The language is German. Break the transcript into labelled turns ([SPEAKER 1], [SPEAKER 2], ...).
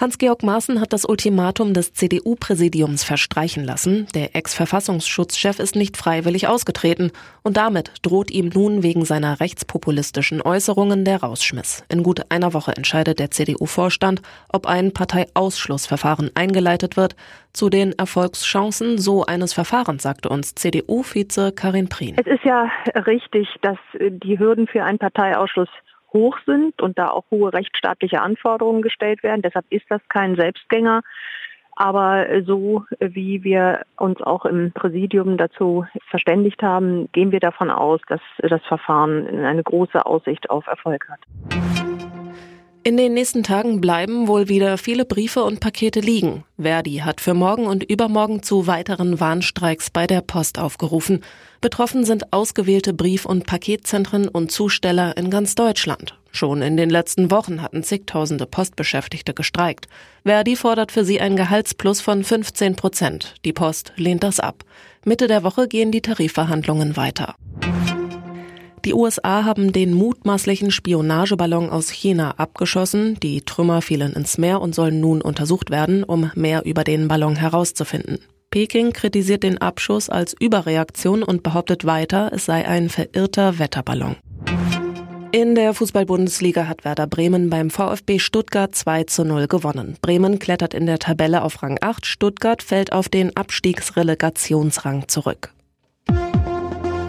[SPEAKER 1] Hans-Georg Maaßen hat das Ultimatum des CDU-Präsidiums verstreichen lassen. Der Ex-Verfassungsschutzchef ist nicht freiwillig ausgetreten und damit droht ihm nun wegen seiner rechtspopulistischen Äußerungen der Rausschmiss. In gut einer Woche entscheidet der CDU-Vorstand, ob ein Parteiausschlussverfahren eingeleitet wird. Zu den Erfolgschancen so eines Verfahrens sagte uns CDU-Vize Karin Prien.
[SPEAKER 2] Es ist ja richtig, dass die Hürden für einen Parteiausschluss hoch sind und da auch hohe rechtsstaatliche Anforderungen gestellt werden. Deshalb ist das kein Selbstgänger. Aber so wie wir uns auch im Präsidium dazu verständigt haben, gehen wir davon aus, dass das Verfahren eine große Aussicht auf Erfolg hat.
[SPEAKER 1] In den nächsten Tagen bleiben wohl wieder viele Briefe und Pakete liegen. Verdi hat für morgen und übermorgen zu weiteren Warnstreiks bei der Post aufgerufen. Betroffen sind ausgewählte Brief- und Paketzentren und Zusteller in ganz Deutschland. Schon in den letzten Wochen hatten zigtausende Postbeschäftigte gestreikt. Verdi fordert für sie ein Gehaltsplus von 15 Prozent. Die Post lehnt das ab. Mitte der Woche gehen die Tarifverhandlungen weiter. Die USA haben den mutmaßlichen Spionageballon aus China abgeschossen. Die Trümmer fielen ins Meer und sollen nun untersucht werden, um mehr über den Ballon herauszufinden. Peking kritisiert den Abschuss als Überreaktion und behauptet weiter, es sei ein verirrter Wetterballon. In der Fußball-Bundesliga hat Werder Bremen beim VfB Stuttgart 2 zu 0 gewonnen. Bremen klettert in der Tabelle auf Rang 8, Stuttgart fällt auf den Abstiegsrelegationsrang zurück.